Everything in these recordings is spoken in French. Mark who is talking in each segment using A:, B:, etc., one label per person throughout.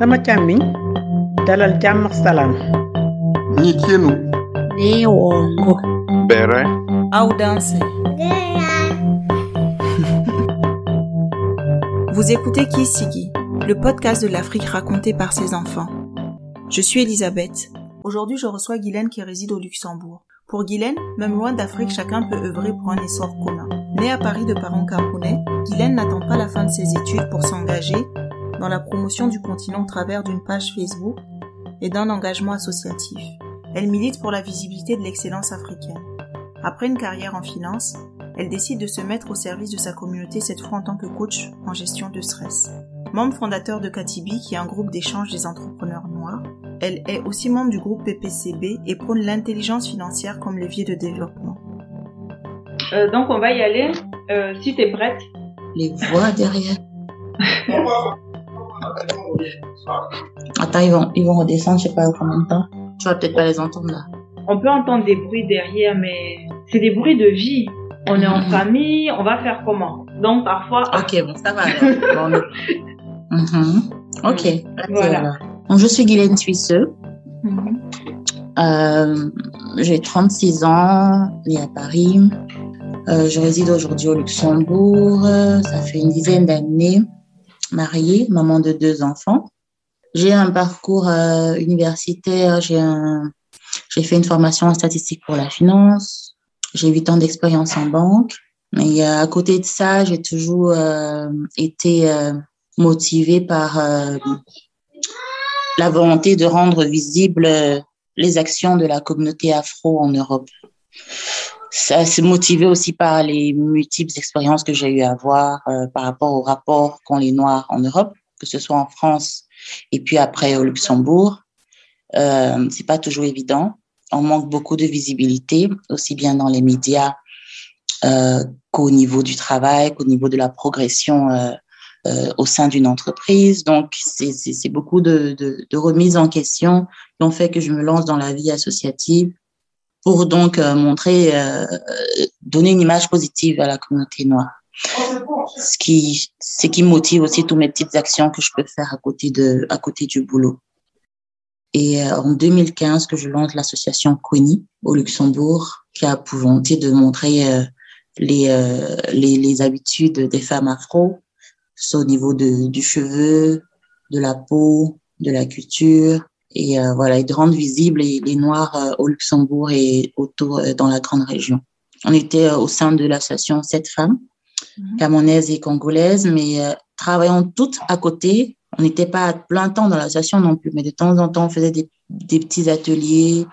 A: sama càmmiñ dalal jàmm ak salaam
B: Nyikienu.
C: Neongo.
B: Bere.
D: Audace. Vous écoutez Kisigi, le podcast de l'Afrique raconté par ses enfants. Je suis Elisabeth. Aujourd'hui, je reçois Guylaine qui réside au Luxembourg. Pour Guylaine, même loin d'Afrique, chacun peut œuvrer pour un essor commun. Née à Paris de parents camerounais, Guylaine n'attend pas la fin de ses études pour s'engager dans la promotion du continent au travers d'une page Facebook et d'un engagement associatif. Elle milite pour la visibilité de l'excellence africaine. Après une carrière en finance, elle décide de se mettre au service de sa communauté, cette fois en tant que coach en gestion de stress. Membre fondateur de Katibi, qui est un groupe d'échange des entrepreneurs noirs, elle est aussi membre du groupe PPCB et prône l'intelligence financière comme levier de développement. Euh, donc on va y aller. Euh, si tu es prête.
C: Les voix derrière. Attends, ils vont, ils vont redescendre, je sais pas combien de temps. Tu vas peut-être pas les entendre là.
D: On peut entendre des bruits derrière, mais c'est des bruits de vie. On est en
C: Mhm.
D: famille, on va faire comment? Donc parfois,
C: Ok, bon, ça va. Bon, Mhm. Ok.
D: Voilà.
C: Donc, je suis Guylaine Suisseux.
D: Mhm.
C: Euh, J'ai 36 ans, née à Paris. Euh, je réside aujourd'hui au Luxembourg. Ça fait une dizaine d'années. Mariée, maman de deux enfants. J'ai un parcours euh, universitaire. J'ai fait une formation en statistique pour la finance. J'ai huit ans d'expérience en banque. Et euh, à côté de ça, j'ai toujours euh, été motivée par la volonté de rendre visible euh, les actions de la communauté afro en Europe. Ça s'est motivé aussi par les multiples expériences que j'ai eu à avoir euh, par rapport au rapport qu'ont les Noirs en Europe, que ce soit en France et puis après au Luxembourg. Euh, c'est pas toujours évident. On manque beaucoup de visibilité, aussi bien dans les médias euh, qu'au niveau du travail, qu'au niveau de la progression euh, euh, au sein d'une entreprise. Donc, c'est- beaucoup de, de, de remises en question qui ont fait que je me lance dans la vie associative pour donc euh, montrer, euh, donner une image positive à la communauté noire. Ce qui, ce qui motive aussi toutes mes petites actions que je peux faire à côté de, à côté du boulot. Et euh, en 2015 que je lance l'association CONI au Luxembourg, qui a pour volonté de montrer les, les, les habitudes des femmes afro, soit au niveau de, du cheveu, de la peau, de la culture, et euh, voilà, et de rendre visibles les, les Noirs euh, au Luxembourg et autour euh, dans la grande région. On était euh, au sein de l'association Sept Femmes,
D: Mhm.
C: camerounaises et congolaises, mais euh, travaillant toutes à côté. On n'était pas à plein temps dans l'association non plus, mais de temps en temps, on faisait des, des petits ateliers.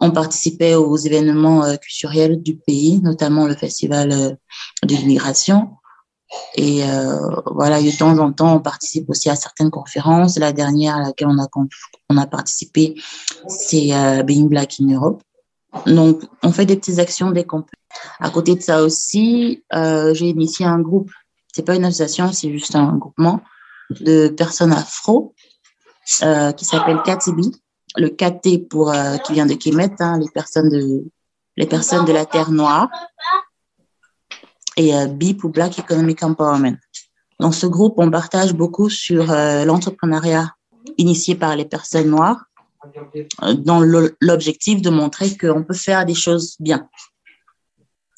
C: On participait aux événements culturels du pays, notamment le festival de l'immigration. Et euh, voilà, de temps en temps, on participe aussi à certaines conférences. La dernière à laquelle on a, participé, c'est euh, Being Black in Europe. Donc, on fait des petites actions dès qu'on peut. À côté de ça aussi, euh, j'ai initié un groupe. C'est pas une association, c'est juste un groupement de personnes afro qui s'appelle KTB. Le KT pour qui vient de Kemet, hein, les personnes de les personnes de la terre noire et euh, B pour Black Economic Empowerment. Dans ce groupe, on partage beaucoup sur euh, l'entrepreneuriat initié par les personnes noires euh, dans l'objectif de montrer qu'on peut faire des choses bien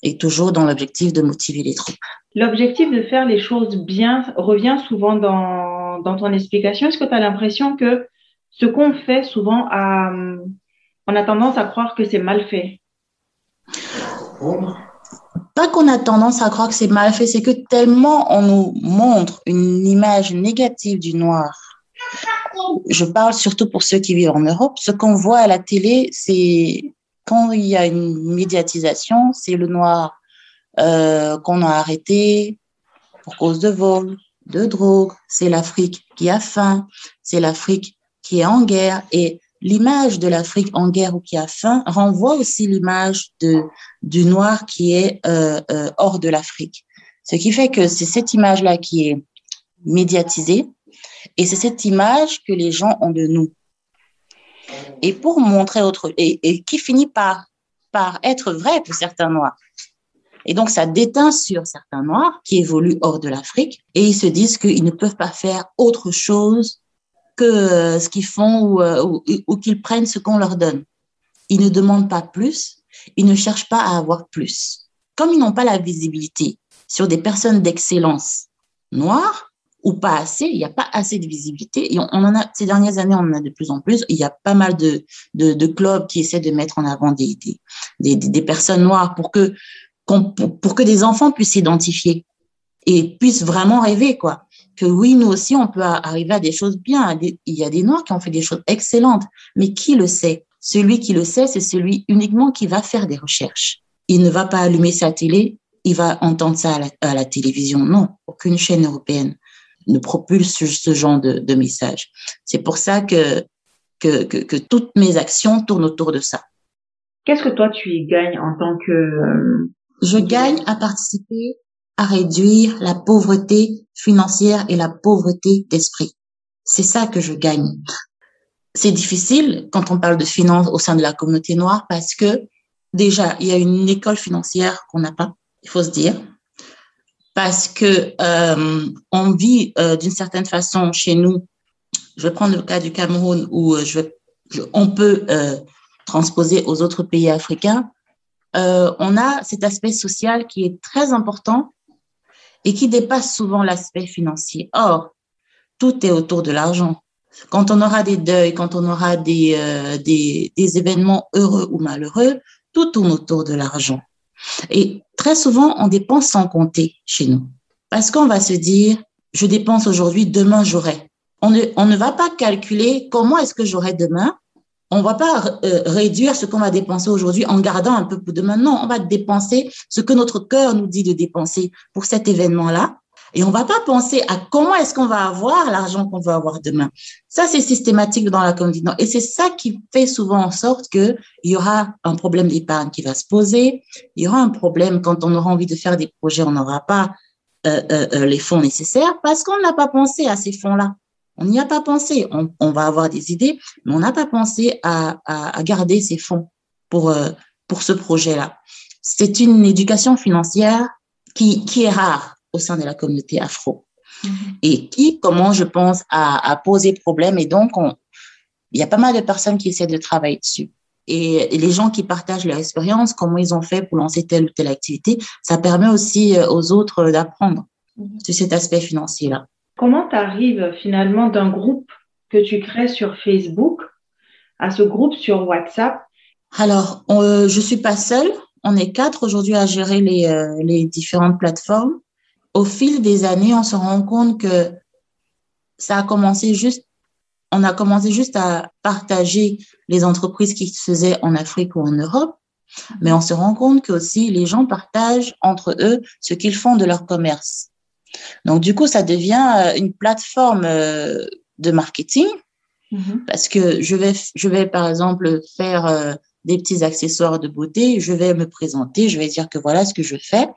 C: et toujours dans l'objectif de motiver les troupes.
D: L'objectif de faire les choses bien revient souvent dans, dans ton explication. Est-ce que tu as l'impression que ce qu'on fait souvent, a, on a tendance à croire que c'est mal fait?
C: Qu'on a tendance à croire que c'est mal fait, c'est que tellement on nous montre une image négative du noir. Je parle surtout pour ceux qui vivent en Europe. Ce qu'on voit à la télé, c'est quand il y a une médiatisation, c'est le noir euh, qu'on a arrêté pour cause de vol, de drogue. C'est l'Afrique qui a faim, c'est l'Afrique qui est en guerre. Et l'image de l'Afrique en guerre ou qui a faim renvoie aussi l'image du noir qui est euh, euh, hors de l'Afrique. Ce qui fait que c'est cette image-là qui est médiatisée et c'est cette image que les gens ont de nous. Et pour montrer autre, et, et qui finit par être vrai pour certains noirs. Et donc, ça déteint sur certains noirs qui évoluent hors de l'Afrique et ils se disent qu'ils ne peuvent pas faire autre chose euh, ce qu'ils font ou, euh, ou, qu'ils prennent ce qu'on leur donne. Ils ne demandent pas plus, ils ne cherchent pas à avoir plus. Comme ils n'ont pas la visibilité sur des personnes d'excellence noires, ou pas assez, il n'y a pas assez de visibilité. Et on, en a, ces dernières années, on en a de plus en plus. Il y a pas mal de, clubs qui essaient de mettre en avant des, personnes noires pour que, pour que des enfants puissent s'identifier et puissent vraiment rêver, quoi. Que oui, nous aussi, on peut arriver à des choses bien. Il y a des Noirs qui ont fait des choses excellentes, mais qui le sait? Celui qui le sait, c'est celui uniquement qui va faire des recherches. Il ne va pas allumer sa télé, il va entendre ça à la, à la télévision. Non, aucune chaîne européenne ne propulse ce genre de, de message. C'est pour ça que, que, que, que, toutes mes actions tournent autour de ça.
D: Qu'est-ce que toi tu y gagnes en tant que... Euh...
C: Je gagne à participer à réduire la pauvreté financière et la pauvreté d'esprit. C'est ça que je gagne. C'est difficile quand on parle de finances au sein de la communauté noire parce que déjà, il y a une école financière qu'on n'a pas, il faut se dire parce que euh, on vit euh, d'une certaine façon chez nous. Je vais prendre le cas du Cameroun où euh, on peut transposer aux autres pays africains. On a cet aspect social qui est très important et qui dépasse souvent l'aspect financier. Or, tout est autour de l'argent. Quand on aura des deuils, quand on aura des, euh, des, des événements heureux ou malheureux, tout tourne autour de l'argent. Et très souvent, on dépense sans compter chez nous. Parce qu'on va se dire, je dépense aujourd'hui, demain j'aurai. On ne, on ne va pas calculer comment est-ce que j'aurai demain. On va pas euh, réduire ce qu'on va dépenser aujourd'hui en gardant un peu pour demain. Non, on va dépenser ce que notre cœur nous dit de dépenser pour cet événement-là. Et on va pas penser à comment est-ce qu'on va avoir l'argent qu'on va avoir demain. Ça, c'est systématique dans la communauté. Et c'est ça qui fait souvent en sorte que il y aura un problème d'épargne qui va se poser. Il y aura un problème quand on aura envie de faire des projets, on n'aura pas euh, euh, les fonds nécessaires parce qu'on n'a pas pensé à ces fonds-là. On n'y a pas pensé. On, on, va avoir des idées, mais on n'a pas pensé à, à, à, garder ces fonds pour, euh, pour ce projet-là. C'est une éducation financière qui, qui est rare au sein de la communauté afro. -hmm. Et qui, comment je pense, a posé problème. Et donc, on, il y a pas mal de personnes qui essaient de travailler dessus. Et, et les gens qui partagent leur expérience, comment ils ont fait pour lancer telle ou telle activité, ça permet aussi euh, aux autres d'apprendre mm -hmm. sur cet aspect financier-là.
D: Comment tu arrives finalement d'un groupe que tu crées sur Facebook à ce groupe sur WhatsApp?
C: Alors, on, euh, je suis pas seule. On est quatre aujourd'hui à gérer les, euh, différentes plateformes au fil des années, on se rend compte que ça a commencé juste, a commencé juste à partager les entreprises qui se faisaient en Afrique ou en Europe, mais on se rend compte que aussi les gens partagent entre eux ce qu'ils font de leur commerce. Donc du coup, ça devient une plateforme de marketing mm -hmm. parce que je vais, je vais par exemple faire des petits accessoires de beauté, je vais me présenter, je vais dire que voilà ce que je fais.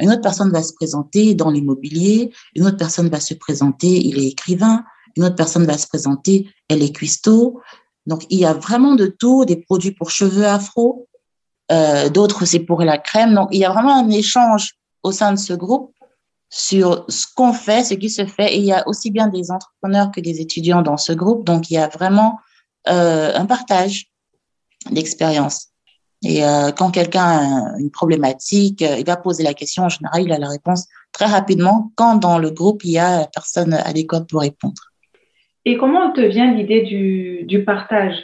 C: Une autre personne va se présenter dans l'immobilier, une autre personne va se présenter, il est écrivain, une autre personne va se présenter, elle est cuistot. Donc, il y a vraiment de tout, des produits pour cheveux afro, euh, d'autres c'est pour la crème. Donc, il y a vraiment un échange au sein de ce groupe sur ce qu'on fait, ce qui se fait. Et il y a aussi bien des entrepreneurs que des étudiants dans ce groupe. Donc, il y a vraiment euh, un partage d'expérience. Et euh, quand quelqu'un a une problématique, euh, il va poser la question. En général, il a la réponse très rapidement quand dans le groupe, il y a personne adéquate pour répondre.
D: Et comment te vient l'idée du, du, partage?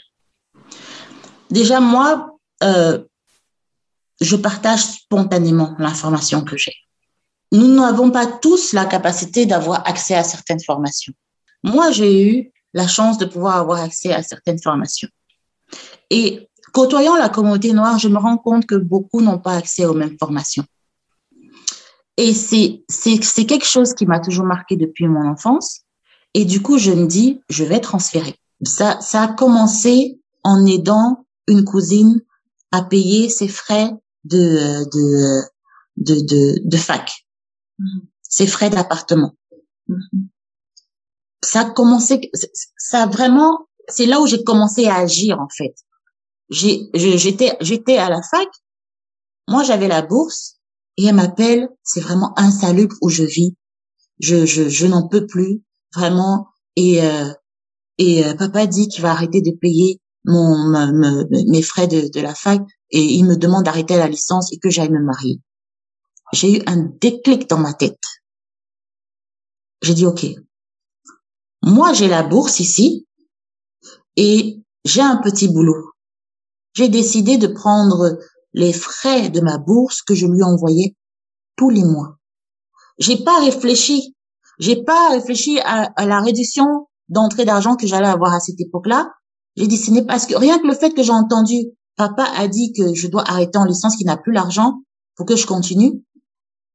C: Déjà, moi, euh, je partage spontanément l'information que j'ai. Nous n'avons pas tous la capacité d'avoir accès à certaines formations. Moi, j'ai eu la chance de pouvoir avoir accès à certaines formations. Et côtoyant la communauté noire, je me rends compte que beaucoup n'ont pas accès aux mêmes formations. Et c'est quelque chose qui m'a toujours marqué depuis mon enfance. Et du coup, je me dis, je vais transférer. Ça, ça a commencé en aidant une cousine à payer ses frais de, de, de, de, de fac. Ses frais d'appartement. Mm -hmm. Ça a commencé, ça a vraiment, c'est là où j'ai commencé à agir, en fait j'étais j'étais à la fac moi j'avais la bourse et elle m'appelle c'est vraiment insalubre où je vis je je, je n'en peux plus vraiment et euh, et euh, papa dit qu'il va arrêter de payer mon mes frais de, de la fac et il me demande d'arrêter la licence et que j'aille me marier. J'ai eu un déclic dans ma tête. J'ai dit ok, moi j'ai la bourse ici et j'ai un petit boulot. J'ai décidé de prendre les frais de ma bourse que je lui envoyais tous les mois. J'ai pas réfléchi. J'ai pas réfléchi à, la réduction d'entrée d'argent que j'allais avoir à cette époque-là. J'ai dit, ce n'est parce que rien que le fait que j'ai entendu, papa a dit que je dois arrêter en licence, qu'il n'a plus l'argent pour que je continue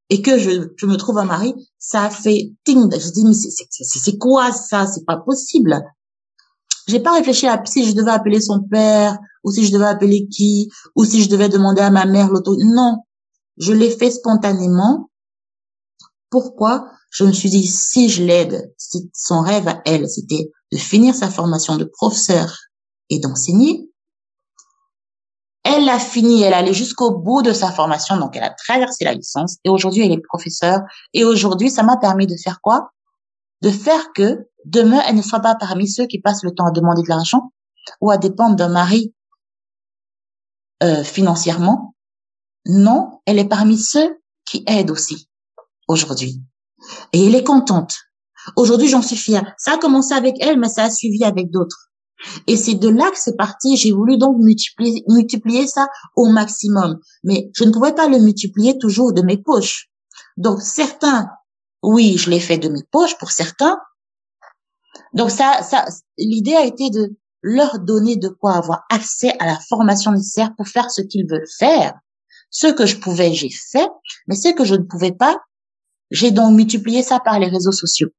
C: et que je, je me trouve un mari, ça fait ting. Je dis, mais c'est quoi ça? C'est pas possible. J'ai pas réfléchi à si je devais appeler son père ou si je devais appeler qui ou si je devais demander à ma mère l'auto. Non, je l'ai fait spontanément. Pourquoi? Je me suis dit si je l'aide, si son rêve à elle c'était de finir sa formation de professeur et d'enseigner, elle l'a fini, elle allait jusqu'au bout de sa formation, donc elle a traversé la licence et aujourd'hui elle est professeure. Et aujourd'hui, ça m'a permis de faire quoi? De faire que demain, elle ne soit pas parmi ceux qui passent le temps à demander de l'argent ou à dépendre d'un mari euh, financièrement. Non, elle est parmi ceux qui aident aussi aujourd'hui. Et elle est contente. Aujourd'hui, j'en suis fière. Ça a commencé avec elle, mais ça a suivi avec d'autres. Et c'est de là que c'est parti. J'ai voulu donc multiplier, multiplier ça au maximum. Mais je ne pouvais pas le multiplier toujours de mes poches. Donc certains, oui, je l'ai fait de mes poches pour certains. Donc ça, ça, l'idée a été de leur donner de quoi avoir accès à la formation nécessaire pour faire ce qu'ils veulent faire. Ce que je pouvais, j'ai fait, mais ce que je ne pouvais pas, j'ai donc multiplié ça par les réseaux sociaux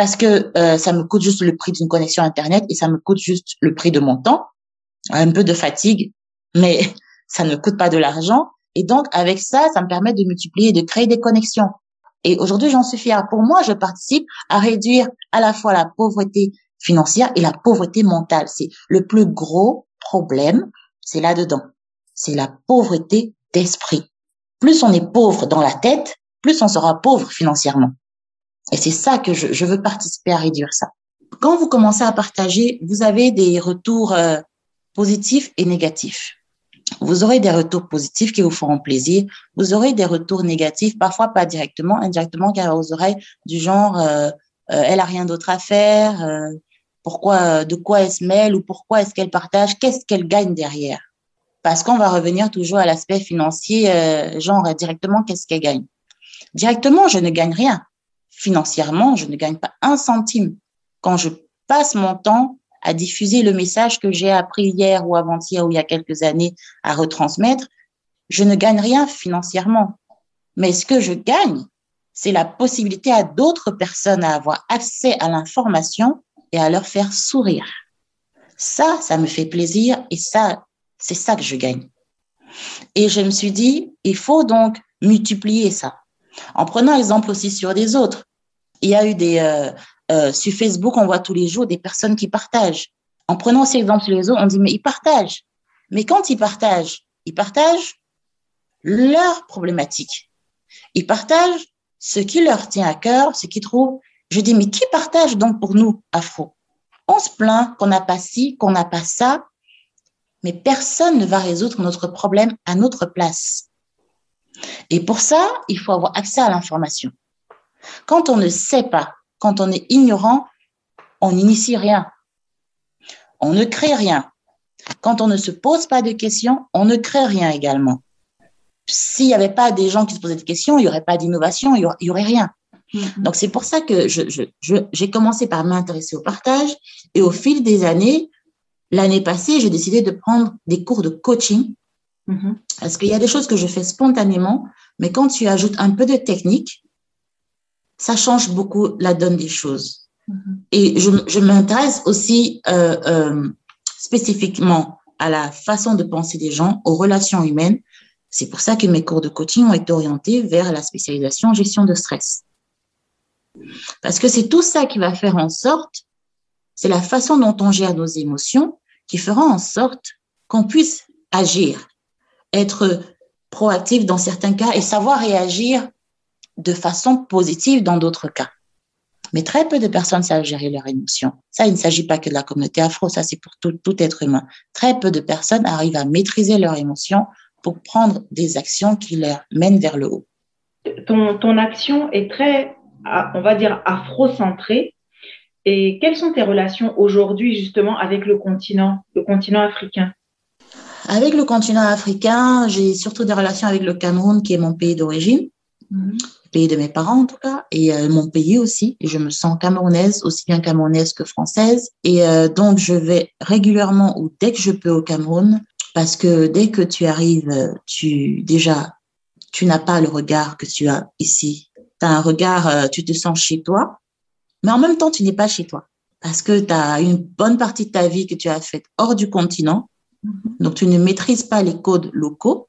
C: parce que euh, ça me coûte juste le prix d'une connexion Internet et ça me coûte juste le prix de mon temps, un peu de fatigue, mais ça ne coûte pas de l'argent. Et donc, avec ça, ça me permet de multiplier, de créer des connexions. Et aujourd'hui, j'en suis fière. Pour moi, je participe à réduire à la fois la pauvreté financière et la pauvreté mentale. C'est le plus gros problème, c'est là-dedans. C'est la pauvreté d'esprit. Plus on est pauvre dans la tête, plus on sera pauvre financièrement. Et c'est ça que je, je, veux participer à réduire ça. Quand vous commencez à partager, vous avez des retours euh, positifs et négatifs. Vous aurez des retours positifs qui vous feront plaisir. Vous aurez des retours négatifs, parfois pas directement, indirectement, car aux oreilles du genre euh, euh, elle a rien d'autre à faire, euh, pourquoi, de quoi elle se mêle ou pourquoi est-ce qu'elle partage, qu'est-ce qu'elle gagne derrière. Parce qu'on va revenir toujours à l'aspect financier, euh, genre directement qu'est-ce qu'elle gagne. Directement, je ne gagne rien financièrement, je ne gagne pas un centime. Quand je passe mon temps à diffuser le message que j'ai appris hier ou avant-hier ou il y a quelques années à retransmettre, je ne gagne rien financièrement. Mais ce que je gagne, c'est la possibilité à d'autres personnes à avoir accès à l'information et à leur faire sourire. Ça, ça me fait plaisir et ça, c'est ça que je gagne. Et je me suis dit, il faut donc multiplier ça. En prenant exemple aussi sur des autres. Il y a eu des, euh, euh, sur Facebook, on voit tous les jours des personnes qui partagent. En prenant ces exemples sur les autres, on dit, mais ils partagent. Mais quand ils partagent, ils partagent leurs problématiques. Ils partagent ce qui leur tient à cœur, ce qu'ils trouvent. Je dis, mais qui partage donc pour nous, Afro? On se plaint qu'on n'a pas ci, qu'on n'a pas ça, mais personne ne va résoudre notre problème à notre place. Et pour ça, il faut avoir accès à l'information. Quand on ne sait pas, quand on est ignorant, on n'initie rien. On ne crée rien. Quand on ne se pose pas de questions, on ne crée rien également. S'il n'y avait pas des gens qui se posaient des questions, il n'y aurait pas d'innovation, il n'y aurait, rien. Mm-hmm. Donc c'est pour ça que j'ai commencé par m'intéresser au partage et au fil des années, l'année passée, j'ai décidé de prendre des cours de coaching mm-hmm. parce qu'il y a des choses que je fais spontanément, mais quand tu ajoutes un peu de technique, ça change beaucoup la donne des choses. Mm-hmm. Et je, je m'intéresse aussi euh, euh, spécifiquement à la façon de penser des gens, aux relations humaines. C'est pour ça que mes cours de coaching ont été orientés vers la spécialisation en gestion de stress. Parce que c'est tout ça qui va faire en sorte, c'est la façon dont on gère nos émotions qui fera en sorte qu'on puisse agir, être proactif dans certains cas et savoir réagir de façon positive dans d'autres cas. Mais très peu de personnes savent gérer leurs émotions. Ça, il ne s'agit pas que de la communauté afro, ça c'est pour tout, tout être humain. Très peu de personnes arrivent à maîtriser leurs émotions pour prendre des actions qui leur mènent vers le haut.
D: Ton, ton action est très, on va dire, afro-centrée. Et quelles sont tes relations aujourd'hui justement avec le continent, le continent africain?
C: Avec le continent africain, j'ai surtout des relations avec le Cameroun, qui est mon pays d'origine, mm -hmm. Pays de mes parents en tout cas, et euh, mon pays aussi. Et je me sens camerounaise, aussi bien camerounaise que française. Et euh, donc, je vais régulièrement ou dès que je peux au Cameroun, parce que dès que tu arrives, tu déjà, tu n'as pas le regard que tu as ici. Tu as un regard, euh, tu te sens chez toi, mais en même temps, tu n'es pas chez toi parce que tu as une bonne partie de ta vie que tu as faite hors du continent. Donc, tu ne maîtrises pas les codes locaux.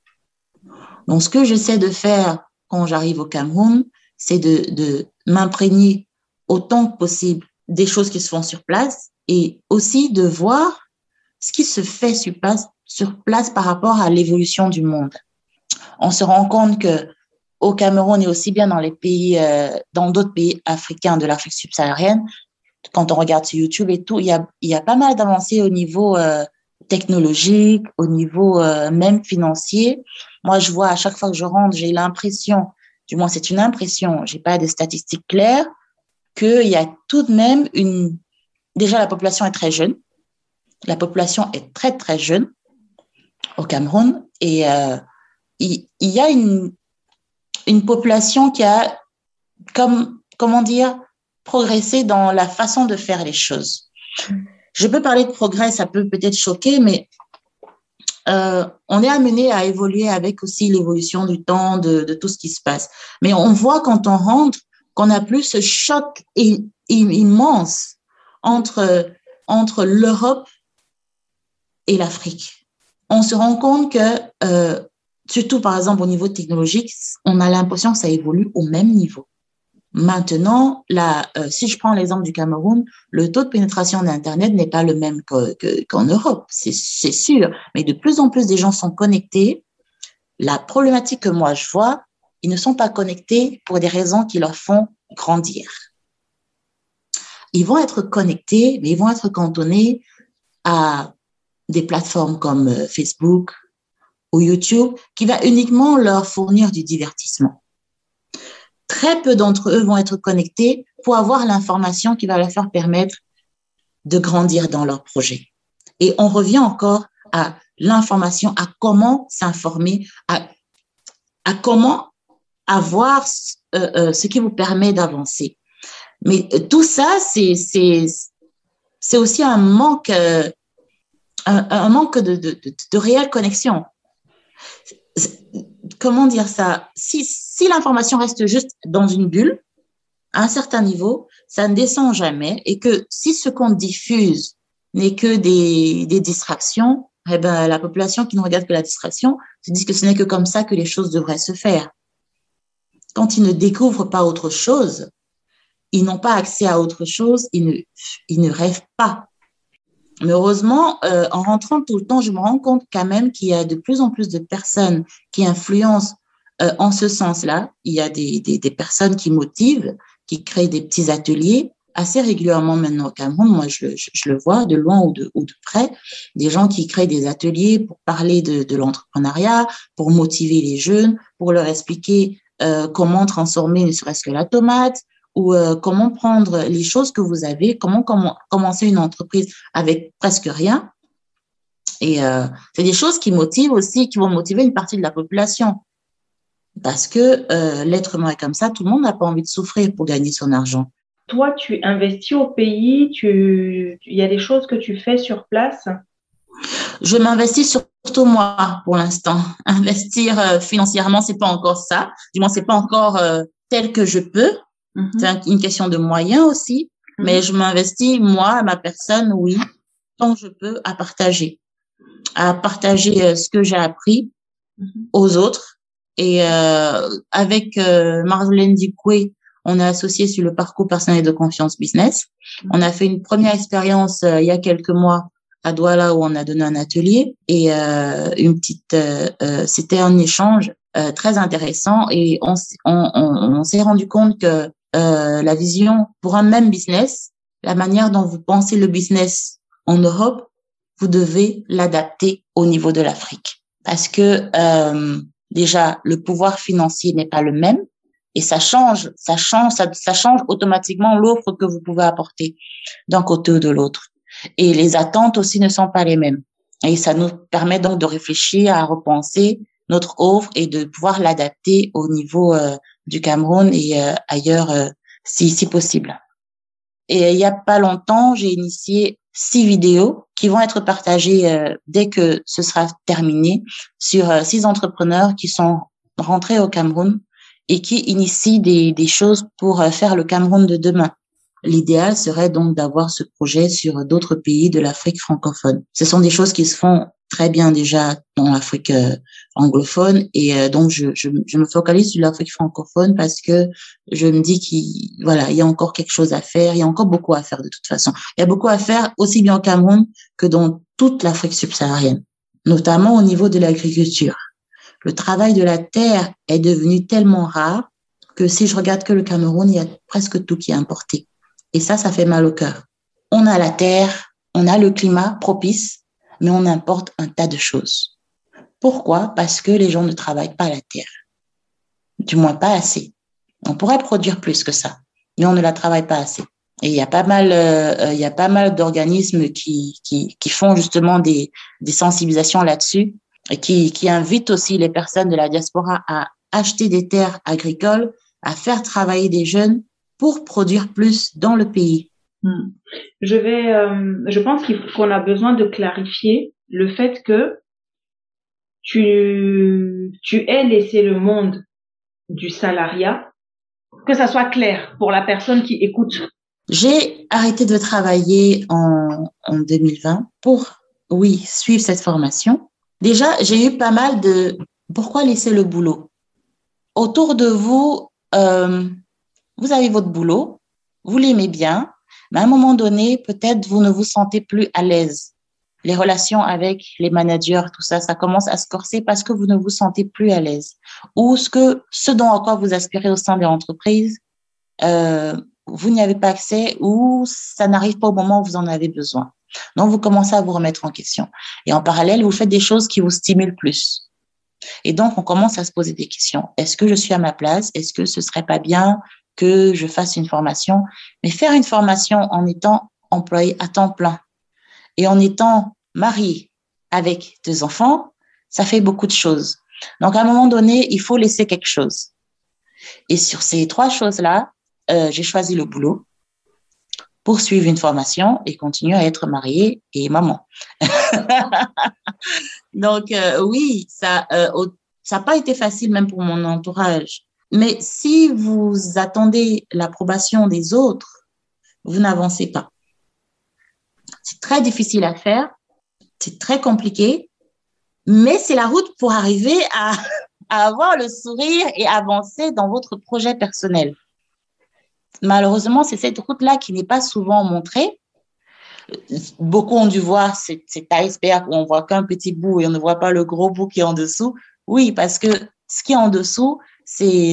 C: Donc, ce que j'essaie de faire quand j'arrive au Cameroun, c'est de, m'imprégner autant que possible des choses qui se font sur place et aussi de voir ce qui se fait sur place, par rapport à l'évolution du monde. On se rend compte que au Cameroun et aussi bien dans les pays, euh, dans d'autres pays africains de l'Afrique subsaharienne, quand on regarde sur YouTube et tout, il y a, il y a pas mal d'avancées au niveau euh, technologique, au niveau euh, même financier. Moi, je vois à chaque fois que je rentre, j'ai l'impression, du moins c'est une impression, j'ai pas de statistiques claires, qu'il y a tout de même une. Déjà, la population est très jeune. La population est très très jeune au Cameroun et euh, il, il y a une une population qui a, comme, comment dire, progressé dans la façon de faire les choses. Je peux parler de progrès, ça peut peut-être choquer, mais euh, on est amené à évoluer avec aussi l'évolution du temps, de, de, tout ce qui se passe. Mais on voit quand on rentre qu'on n'a plus ce choc immense entre, entre l'Europe et l'Afrique. On se rend compte que euh, surtout par exemple au niveau technologique, on a l'impression que ça évolue au même niveau. Maintenant, là, euh, si je prends l'exemple du Cameroun, le taux de pénétration d'Internet n'est pas le même qu'en qu Europe, c'est sûr. Mais de plus en plus des gens sont connectés. La problématique que moi je vois, ils ne sont pas connectés pour des raisons qui leur font grandir. Ils vont être connectés, mais ils vont être cantonnés à des plateformes comme Facebook, ou YouTube qui va uniquement leur fournir du divertissement. Très peu d'entre eux vont être connectés pour avoir l'information qui va leur faire permettre de grandir dans leur projet. Et on revient encore à l'information, à comment s'informer, à, comment avoir euh, euh, ce qui vous permet d'avancer. Mais tout ça, c'est aussi un manque euh, un, manque de, réelle connexion comment dire ça? Si l'information reste juste dans une bulle, à un certain niveau, ça ne descend jamais et que si ce qu'on diffuse n'est que des, distractions, eh ben, la population qui ne regarde que la distraction se dit que ce n'est que comme ça que les choses devraient se faire. Quand ils ne découvrent pas autre chose, ils n'ont pas accès à autre chose, ils ne, ils ne rêvent pas. Mais heureusement, euh, en rentrant tout le temps, je me rends compte quand même qu'il y a de plus en plus de personnes qui influencent euh, en ce sens-là. Il y a des, des, personnes qui motivent, qui créent des petits ateliers assez régulièrement maintenant au Cameroun. Moi, je, je, je le vois de loin ou de, ou de, près. Des gens qui créent des ateliers pour parler de, de l'entrepreneuriat, pour motiver les jeunes, pour leur expliquer euh, comment transformer ne serait-ce que la tomate, ou euh, comment prendre les choses que vous avez, comment, comment commencer une entreprise avec presque rien. Et c'est des choses qui motivent aussi, qui vont motiver une partie de la population. Parce que euh, l'être humain est comme ça, tout le monde n'a pas envie de souffrir pour gagner son argent.
D: Toi, tu investis au pays, tu... il y a des choses que tu fais sur place
C: Je m'investis surtout moi pour l'instant. Investir euh, financièrement, c'est pas encore ça. Du moins, c'est pas encore euh, tel que je peux. Mm -hmm. C'est une question de moyens aussi, mm -hmm. mais je m'investis, moi, ma personne, oui, tant je peux, à partager, à partager euh, ce que j'ai appris -hmm. aux autres. Et euh, avec euh, Marlène Dicoué, on est associé sur le parcours personnel de confiance business. On a fait une première expérience euh, il y a quelques mois à Douala où on a donné un atelier et euh, une petite, euh, c'était un échange très intéressant et on, on, s'est rendu compte que euh, la vision pour un même business, la manière dont vous pensez le business en Europe, vous devez l'adapter au niveau de l'Afrique. Parce que euh, déjà, le pouvoir financier n'est pas le même et ça change, ça change, ça, ça change automatiquement l'offre que vous pouvez apporter d'un côté ou de l'autre. Et les attentes aussi ne sont pas les mêmes. Et ça nous permet donc de réfléchir à repenser notre offre et de pouvoir l'adapter au niveau euh, du Cameroun et euh, ailleurs euh, si, si possible. Et il y a pas longtemps, j'ai initié six vidéos qui vont être partagées dès que ce sera terminé sur six entrepreneurs qui sont rentrés au Cameroun et qui initient des, choses pour faire le Cameroun de demain. L'idéal serait donc d'avoir ce projet sur d'autres pays de l'Afrique francophone. Ce sont des choses qui se font très bien déjà dans l'Afrique euh, anglophone. Et euh, donc je, je, je, me focalise sur l'Afrique francophone parce que je me dis qu'il voilà il y a encore quelque chose à faire. Il y a encore beaucoup à faire de toute façon. Il y a beaucoup à faire aussi bien au Cameroun que dans toute l'Afrique subsaharienne notamment au niveau de l'agriculture. Le travail de la terre est devenu tellement rare que si je regarde que le Cameroun il y a presque tout qui est importé. Et ça, ça fait mal au cœur. On a la terre, on a le climat propice, mais on importe un tas de choses. Pourquoi? Parce que les gens ne travaillent pas la terre. Du moins pas assez. On pourrait produire plus que ça, mais on ne la travaille pas assez. Et il y a pas mal, euh, il y a pas mal d'organismes qui, qui, qui font justement des, des sensibilisations là-dessus et qui, qui invitent aussi les personnes de la diaspora à acheter des terres agricoles, à faire travailler des jeunes pour produire plus dans le pays.
D: Hmm. Je vais, euh, je pense qu'on a besoin de clarifier le fait que tu, tu laissé le monde du salariat, que ça soit clair pour la personne qui écoute.
C: J'ai arrêté de travailler en, en 2020 pour, oui, suivre cette formation. Déjà, j'ai eu pas mal de pourquoi laisser le boulot? Autour de vous, euh, vous avez votre boulot, vous l'aimez bien, mais à un moment donné, peut-être vous ne vous sentez plus à l'aise. Les relations avec les managers, tout ça, ça commence à se corser parce que vous ne vous sentez plus à l'aise. Ou ce que, ce dont encore vous aspirez au sein des entreprises, euh, vous n'y avez pas accès ou ça n'arrive pas au moment où vous en avez besoin. Donc, vous commencez à vous remettre en question. Et en parallèle, vous faites des choses qui vous stimulent plus. Et donc, on commence à se poser des questions. Est-ce que je suis à ma place? Est-ce que ce serait pas bien que je fasse une formation, mais faire une formation en étant employé à temps plein et en étant marié avec deux enfants, ça fait beaucoup de choses. Donc, à un moment donné, il faut laisser quelque chose. Et sur ces trois choses-là, euh, j'ai choisi le boulot, poursuivre une formation et continuer à être mariée et maman. Donc, euh, oui, ça euh, ça n'a pas été facile même pour mon entourage. Mais si vous attendez l'approbation des autres, vous n'avancez pas. C'est très difficile à faire, c'est très compliqué, mais c'est la route pour arriver à, avoir le sourire et avancer dans votre projet personnel. Malheureusement, c'est cette route-là qui n'est pas souvent montrée. Beaucoup ont dû voir cet iceberg où on voit qu'un petit bout et on ne voit pas le gros bout qui est en dessous. Oui, parce que ce qui est en dessous, c'est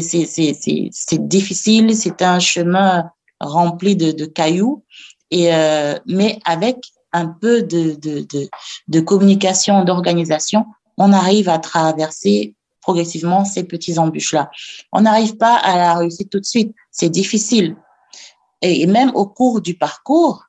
C: difficile, c'est un chemin rempli de cailloux, et euh, mais avec un peu de, de, de, de communication, d'organisation, on arrive à traverser progressivement ces petits embûches-là. On n'arrive pas à la réussite tout de suite, c'est difficile. Et même au cours du parcours,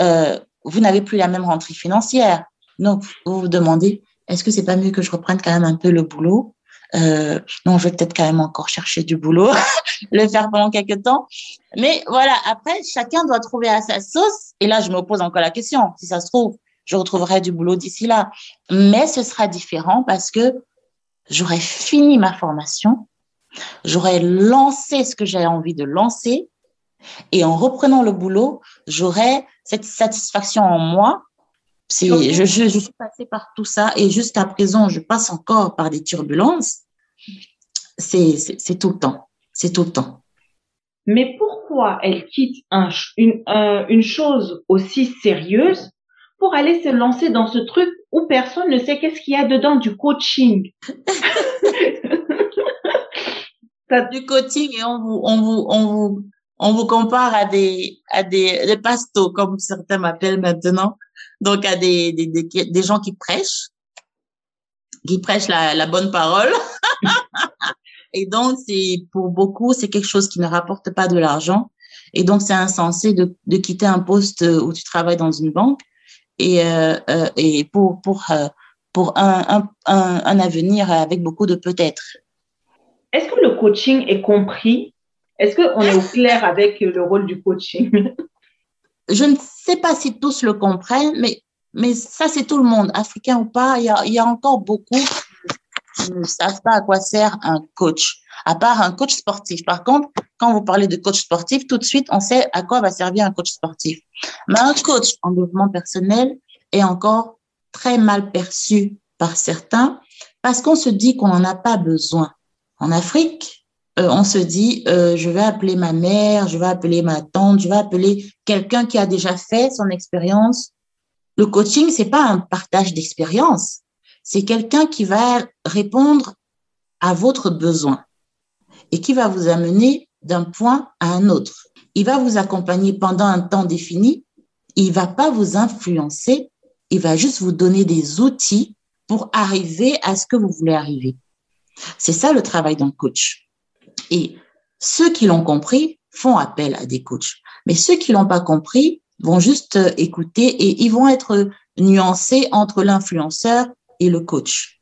C: euh, vous n'avez plus la même rentrée financière. Donc, vous vous demandez, est-ce que c'est pas mieux que je reprenne quand même un peu le boulot euh, non, je vais peut-être quand même encore chercher du boulot, le faire pendant quelques temps. Mais voilà, après, chacun doit trouver à sa sauce. Et là, je me pose encore la question. Si ça se trouve, je retrouverai du boulot d'ici là. Mais ce sera différent parce que j'aurai fini ma formation, j'aurai lancé ce que j'ai envie de lancer. Et en reprenant le boulot, j'aurai cette satisfaction en moi je, je, je, suis passée par tout ça et jusqu'à présent, je passe encore par des turbulences. C'est, tout le temps. C'est tout le temps.
D: Mais pourquoi elle quitte un, une, une chose aussi sérieuse pour aller se lancer dans ce truc où personne ne sait qu'est-ce qu'il y a dedans du coaching?
C: Du coaching et on vous, on vous, on vous, on vous compare à des, à des, des pastos, comme certains m'appellent maintenant. Donc, à des, des, des, gens qui prêchent, qui prêchent la, la bonne parole. et donc, c'est, pour beaucoup, c'est quelque chose qui ne rapporte pas de l'argent. Et donc, c'est insensé de, de quitter un poste où tu travailles dans une banque et, euh, euh, et pour, pour, euh, pour un, un, un, un avenir avec beaucoup de peut-être.
E: Est-ce que le coaching est compris? Est-ce qu'on est au clair avec le rôle du coaching?
C: Je ne sais pas si tous le comprennent, mais, mais ça, c'est tout le monde, africain ou pas. Il y a, encore beaucoup qui ne savent pas à quoi sert un coach, à part un coach sportif. Par contre, quand vous parlez de coach sportif, tout de suite, on sait à quoi va servir un coach sportif. Mais un coach en développement personnel est encore très mal perçu par certains parce qu'on se dit qu'on n'en a pas besoin. En Afrique, euh, on se dit, euh, je vais appeler ma mère, je vais appeler ma tante, je vais appeler quelqu'un qui a déjà fait son expérience. Le coaching, c'est pas un partage d'expérience, c'est quelqu'un qui va répondre à votre besoin et qui va vous amener d'un point à un autre. Il va vous accompagner pendant un temps défini. Il va pas vous influencer. Il va juste vous donner des outils pour arriver à ce que vous voulez arriver. C'est ça le travail d'un coach. Et ceux qui l'ont compris font appel à des coachs. Mais ceux qui l'ont pas compris vont juste écouter et ils vont être nuancés entre l'influenceur et le coach.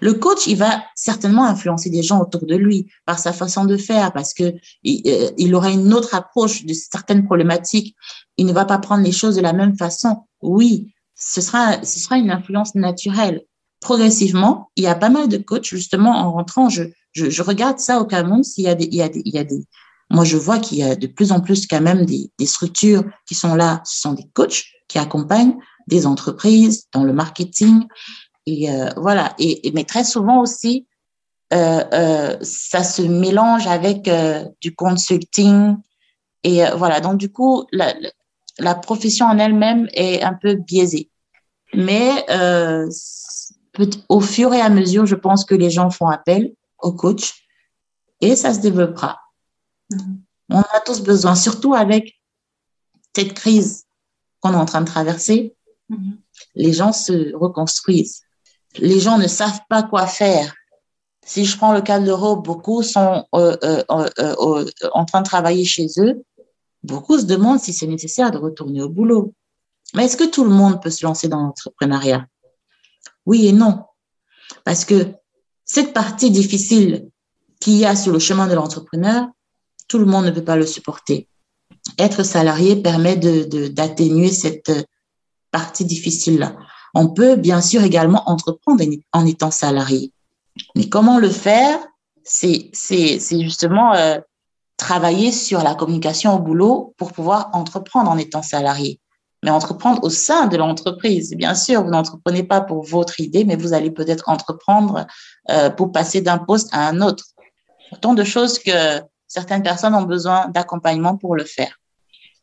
C: Le coach, il va certainement influencer des gens autour de lui par sa façon de faire, parce que il, il aura une autre approche de certaines problématiques. Il ne va pas prendre les choses de la même façon. Oui, ce sera, ce sera une influence naturelle. Progressivement, il y a pas mal de coachs, justement, en rentrant, je, je, je regarde ça au Cameroun, s'il y a des, il y a des, il y a des, moi, je vois qu'il y a de plus en plus quand même des, des structures qui sont là, ce sont des coachs qui accompagnent des entreprises dans le marketing, et euh, voilà. Et, et, mais très souvent aussi, euh, euh, ça se mélange avec euh, du consulting. Et euh, voilà. Donc, du coup, la, la profession en elle-même est un peu biaisée. Mais euh, au fur et à mesure, je pense que les gens font appel au coach et ça se développera. Mmh. On a tous besoin, surtout avec cette crise qu'on est en train de traverser. Mmh. Les gens se reconstruisent les gens ne savent pas quoi faire. Si je prends le cas de l'Europe, beaucoup sont euh, euh, euh, euh, en train de travailler chez eux. Beaucoup se demandent si c'est nécessaire de retourner au boulot. Mais est-ce que tout le monde peut se lancer dans l'entrepreneuriat? Oui et non. Parce que cette partie difficile qu'il y a sur le chemin de l'entrepreneur, tout le monde ne peut pas le supporter. Être salarié permet d'atténuer de, cette partie difficile-là. On peut bien sûr également entreprendre en étant salarié. Mais comment le faire? C'est justement euh, travailler sur la communication au boulot pour pouvoir entreprendre en étant salarié. Mais entreprendre au sein de l'entreprise. Bien sûr, vous n'entreprenez pas pour votre idée, mais vous allez peut-être entreprendre euh, pour passer d'un poste à un autre. Autant de choses que certaines personnes ont besoin d'accompagnement pour le faire.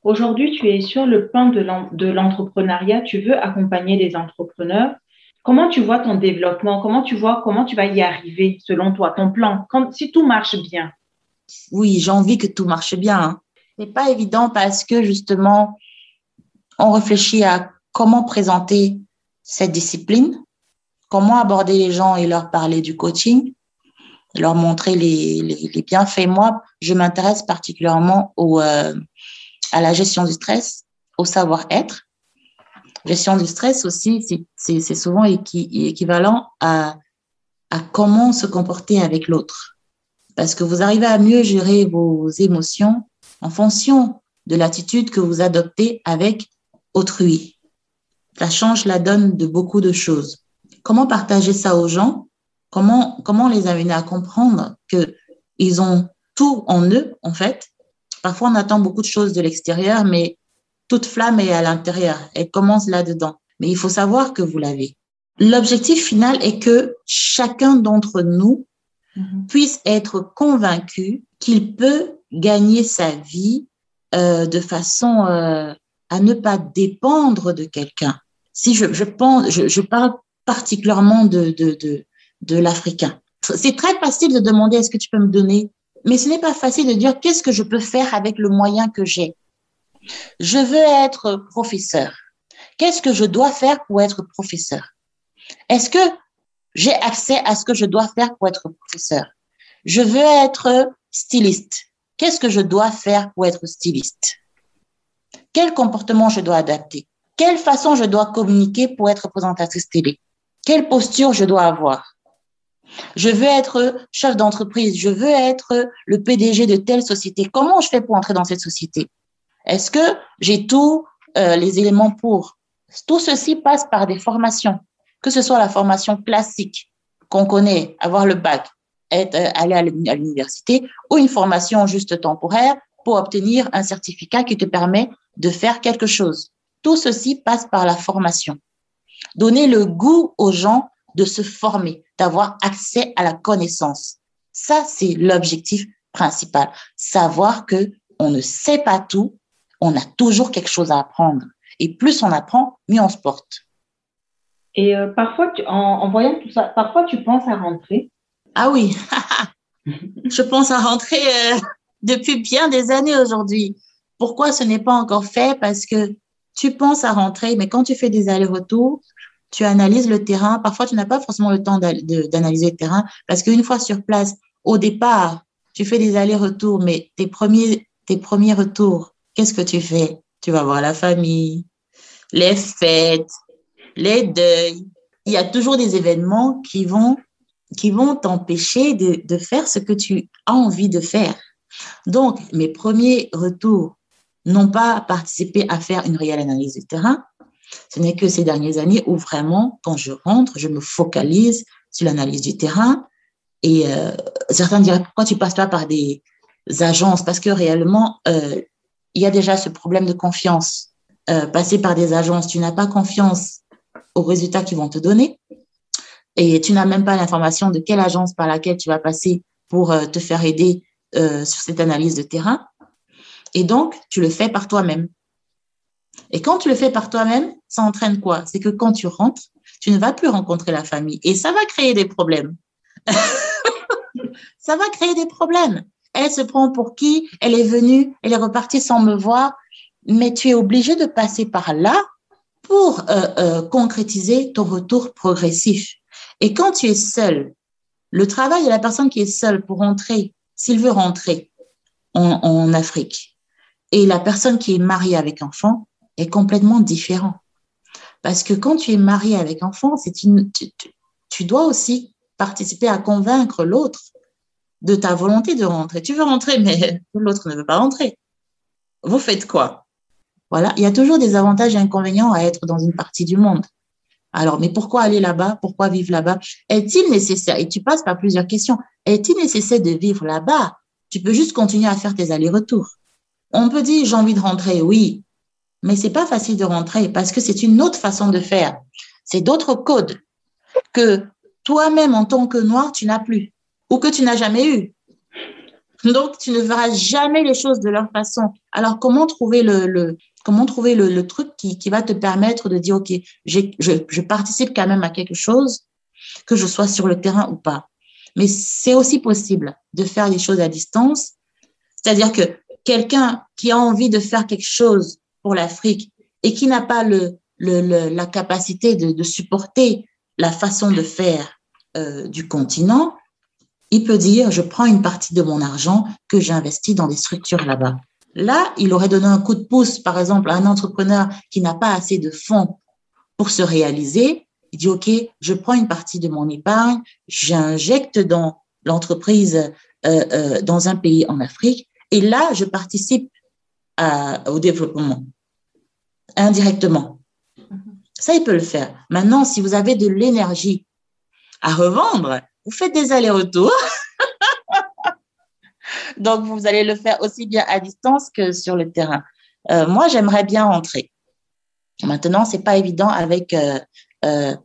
E: Aujourd'hui, tu es sur le plan de l'entrepreneuriat, tu veux accompagner des entrepreneurs. Comment tu vois ton développement? Comment tu vois comment tu vas y arriver selon toi, ton plan? Quand, Si tout marche bien.
C: Oui, j'ai envie que tout marche bien. Hein. C'est pas évident parce que justement, on réfléchit à comment présenter cette discipline, comment aborder les gens et leur parler du coaching, leur montrer les, les, bienfaits. Moi, je m'intéresse particulièrement au, euh, à la gestion du stress, au savoir-être. Gestion du stress aussi, c'est souvent équi, équivalent à, à comment se comporter avec l'autre. Parce que vous arrivez à mieux gérer vos émotions en fonction de l'attitude que vous adoptez avec autrui. Ça change la donne de beaucoup de choses. Comment partager ça aux gens? Comment, comment les amener à comprendre que ils ont tout en eux, en fait, Parfois, on attend beaucoup de choses de l'extérieur, mais toute flamme est à l'intérieur. Elle commence là-dedans. Mais il faut savoir que vous l'avez. L'objectif final est que chacun d'entre nous mmh. puisse être convaincu qu'il peut gagner sa vie euh, de façon euh, à ne pas dépendre de quelqu'un. Si je, je pense, je, je, parle particulièrement de, de, de, de l'Africain. C'est très facile de demander est-ce que tu peux me donner? Mais ce n'est pas facile de dire qu'est-ce que je peux faire avec le moyen que j'ai? Je veux être professeur. Qu'est-ce que je dois faire pour être professeur? Est-ce que j'ai accès à ce que je dois faire pour être professeur? Je veux être styliste. Qu'est-ce que je dois faire pour être styliste? Quel comportement je dois adapter? Quelle façon je dois communiquer pour être présentatrice télé? Quelle posture je dois avoir? Je veux être chef d'entreprise. Je veux être le PDG de telle société. Comment je fais pour entrer dans cette société? Est-ce que j'ai tous euh, les éléments pour? Tout ceci passe par des formations, que ce soit la formation classique qu'on connaît, avoir le bac, être, euh, aller à l'université, ou une formation juste temporaire pour obtenir un certificat qui te permet de faire quelque chose. Tout ceci passe par la formation. Donner le goût aux gens de se former, d'avoir accès à la connaissance. Ça, c'est l'objectif principal. Savoir que on ne sait pas tout, on a toujours quelque chose à apprendre. Et plus on apprend, mieux on se porte.
E: Et euh, parfois, tu, en, en, voyant tout ça, parfois tu penses à rentrer.
C: Ah oui, je pense à rentrer euh, depuis bien des années aujourd'hui. Pourquoi ce n'est pas encore fait? Parce que tu penses à rentrer, mais quand tu fais des allers-retours, tu analyses le terrain. Parfois, tu n'as pas forcément le temps d'analyser le terrain parce qu'une fois sur place, au départ, tu fais des allers-retours, mais tes premiers, tes premiers retours, qu'est-ce que tu fais? Tu vas voir la famille, les fêtes, les deuils. Il y a toujours des événements qui vont, qui vont t'empêcher de, de faire ce que tu as envie de faire. Donc, mes premiers retours n'ont pas participé à faire une réelle analyse du terrain. Ce n'est que ces dernières années où vraiment, quand je rentre, je me focalise sur l'analyse du terrain. Et euh, certains diraient, pourquoi tu passes pas par des agences? Parce que réellement, euh, il y a déjà ce problème de confiance. Euh, passer par des agences, tu n'as pas confiance aux résultats qu'ils vont te donner. Et tu n'as même pas l'information de quelle agence par laquelle tu vas passer pour te faire aider euh, sur cette analyse de terrain. Et donc, tu le fais par toi-même. Et quand tu le fais par toi-même, ça entraîne quoi? C'est que quand tu rentres, tu ne vas plus rencontrer la famille. Et ça va créer des problèmes. ça va créer des problèmes. Elle se prend pour qui? Elle est venue, elle est repartie sans me voir. Mais tu es obligé de passer par là pour euh, euh, concrétiser ton retour progressif. Et quand tu es seul, le travail de la personne qui est seule pour rentrer, s'il veut rentrer en, Afrique, et la personne qui est mariée avec enfant est complètement différent. Parce que quand tu es marié avec enfant, tu, tu, dois aussi participer à convaincre l'autre de ta volonté de rentrer. Tu veux rentrer, mais l'autre ne veut pas rentrer. Vous faites quoi? Voilà, il y a toujours des avantages et inconvénients à être dans une partie du monde. Alors, mais pourquoi aller là-bas? Pourquoi vivre là-bas? Est-il nécessaire? Et tu passes par plusieurs questions. Est-il nécessaire de vivre là-bas? Tu peux juste continuer à faire tes allers-retours. On peut dire j'ai envie de rentrer, oui, mais c'est pas facile de rentrer parce que c'est une autre façon de faire. C'est d'autres codes que toi-même en tant que noir tu n'as plus ou que tu n'as jamais eu. Donc tu ne verras jamais les choses de leur façon. Alors comment trouver le, le comment trouver le, le truc qui, qui, va te permettre de dire ok je, je participe quand même à quelque chose que je sois sur le terrain ou pas. Mais c'est aussi possible de faire des choses à distance. C'est-à-dire que quelqu'un qui a envie de faire quelque chose pour l'Afrique et qui n'a pas le, le, le, la capacité de, de, supporter la façon de faire euh, du continent, il peut dire, je prends une partie de mon argent que j'investis dans des structures là-bas. Là, il aurait donné un coup de pouce, par exemple, à un entrepreneur qui n'a pas assez de fonds pour se réaliser. Il dit, OK, je prends une partie de mon épargne, j'injecte dans l'entreprise euh, euh, dans un pays en Afrique et là, je participe à, au développement indirectement. Ça, il peut le faire. Maintenant, si vous avez de l'énergie à revendre, vous faites des allers-retours. Donc, vous allez le faire aussi bien à distance que sur le terrain. Euh, moi, j'aimerais bien rentrer. Maintenant, c'est pas évident avec euh, euh,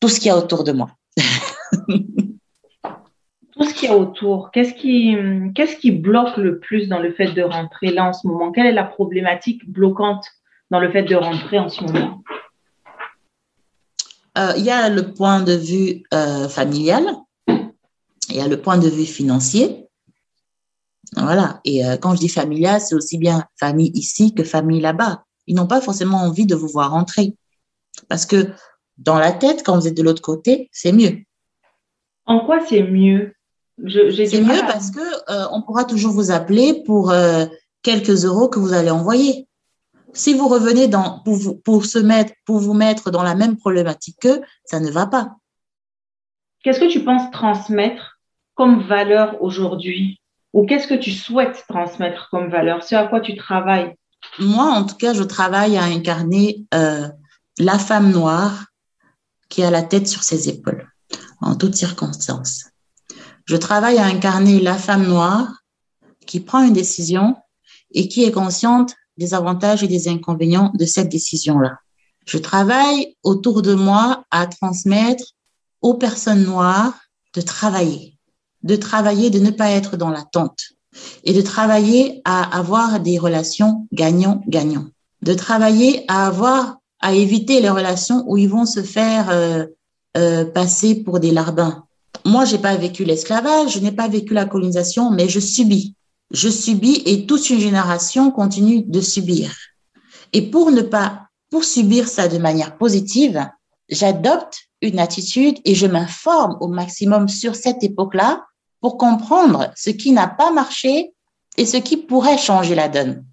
C: tout ce qu'il y a autour de moi.
E: tout ce qu'il y a autour, qu'est-ce qui, qu'est-ce qui bloque le plus dans le fait de rentrer là en ce moment? Quelle est la problématique bloquante dans le fait de rentrer en ce moment?
C: Il y a le point de vue familial, il y a le point de vue financier, Voilà. Et euh, quand je dis familial, c'est aussi bien famille ici que famille là-bas. Ils n'ont pas forcément envie de vous voir rentrer. Parce que dans la tête, quand vous êtes de l'autre côté, c'est mieux.
E: En quoi c'est mieux?
C: C'est mieux parce que euh, on pourra toujours vous appeler pour euh, quelques euros que vous allez envoyer. Si vous revenez dans, pour, vous, pour, se mettre, pour vous mettre dans la même problématique qu'eux, ça ne va pas.
E: Qu'est-ce que tu penses transmettre comme valeur aujourd'hui? Ou qu'est-ce que tu souhaites transmettre comme valeur? C'est à quoi tu travailles?
C: Moi, en tout cas, je travaille à incarner euh, la femme noire qui a la tête sur ses épaules, en toutes circonstances. Je travaille à incarner la femme noire qui prend une décision et qui est consciente des avantages et des inconvénients de cette décision-là. Je travaille autour de moi à transmettre aux personnes noires de travailler, de travailler, de ne pas être dans l'attente et de travailler à avoir des relations gagnant-gagnant, de travailler à avoir, à éviter les relations où ils vont se faire euh, euh, passer pour des larbins. Moi, j'ai pas vécu l'esclavage, je n'ai pas vécu la colonisation, mais je subis. Je subis et toute une génération continue de subir. Et pour ne pas, pour subir ça de manière positive, j'adopte une attitude et je m'informe au maximum sur cette époque-là pour comprendre ce qui n'a pas marché et ce qui pourrait changer la donne.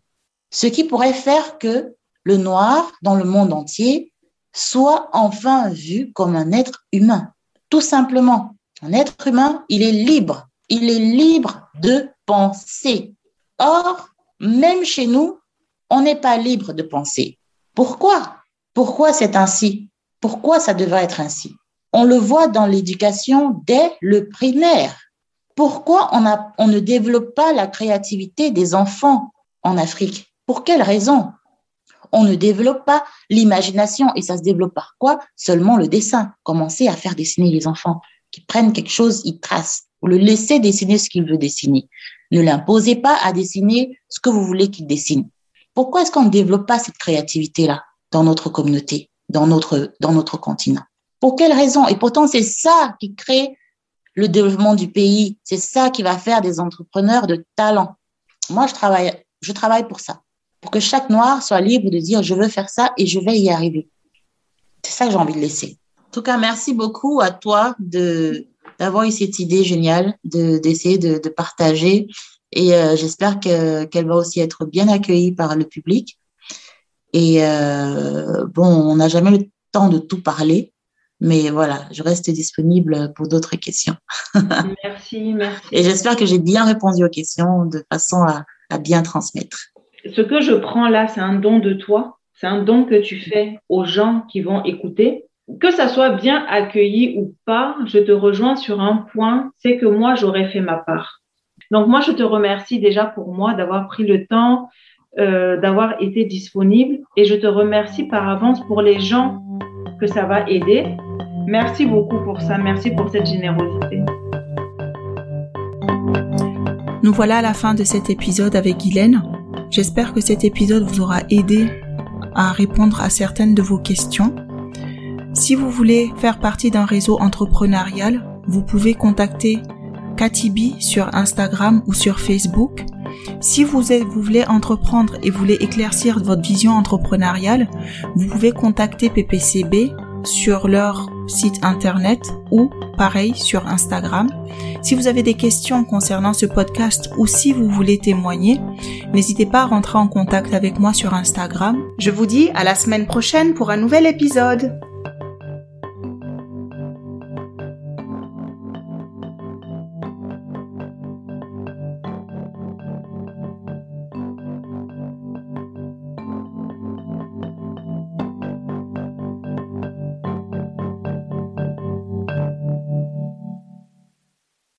C: Ce qui pourrait faire que le noir dans le monde entier soit enfin vu comme un être humain. Tout simplement, un être humain, il est libre. Il est libre de penser. Or, même chez nous, on n'est pas libre de penser. Pourquoi? Pourquoi c'est ainsi? Pourquoi ça devrait être ainsi? On le voit dans l'éducation dès le primaire. Pourquoi on, ne développe pas la créativité des enfants en Afrique? Pour quelle raison? On ne développe pas l'imagination et ça se développe par quoi? Seulement le dessin. Commencez à faire dessiner les enfants qui prennent quelque chose, ils tracent. Vous le laissez dessiner ce qu'il veut dessiner. Ne l'imposez pas à dessiner ce que vous voulez qu'il dessine. Pourquoi est-ce qu'on ne développe pas cette créativité-là dans notre communauté dans notre, dans notre continent? Pour quelles raisons Et pourtant, c'est ça qui crée le développement du pays. C'est ça qui va faire des entrepreneurs de talent. Moi, je travaille, je travaille pour ça. Pour que chaque noir soit libre de dire je veux faire ça et je vais y arriver. C'est ça que j'ai envie de laisser. En tout cas, merci beaucoup à toi de d'avoir eu cette idée géniale de d'essayer de, de, partager et euh, j'espère que qu'elle va aussi être bien accueillie par le public et euh, bon, on n'a jamais le temps de tout parler, mais voilà, je reste disponible pour d'autres questions.
E: merci, merci.
C: Et j'espère que j'ai bien répondu aux questions de façon à, à bien transmettre.
E: Ce que je prends là, c'est un don de toi, c'est un don que tu fais aux gens qui vont écouter. Que ça soit bien accueilli ou pas, je te rejoins sur un point, c'est que moi, j'aurais fait ma part. Donc moi, je te remercie déjà pour moi d'avoir pris le temps euh, d'avoir été disponible et je te remercie par avance pour les gens que ça va aider. Merci beaucoup pour ça. Merci pour cette générosité.
D: Nous voilà à la fin de cet épisode avec Guylaine. J'espère que cet épisode vous aura aidé à répondre à certaines de vos questions. Si vous voulez faire partie d'un réseau entrepreneurial, vous pouvez contacter Katibi sur Instagram ou sur Facebook. Si vous, vous voulez entreprendre et voulez éclaircir votre vision entrepreneuriale, vous pouvez contacter PPCB sur leur site internet ou pareil sur Instagram. Si vous avez des questions concernant ce podcast ou si vous voulez témoigner, n'hésitez pas à rentrer en contact avec moi sur Instagram. Je vous dis à la semaine prochaine pour un nouvel épisode.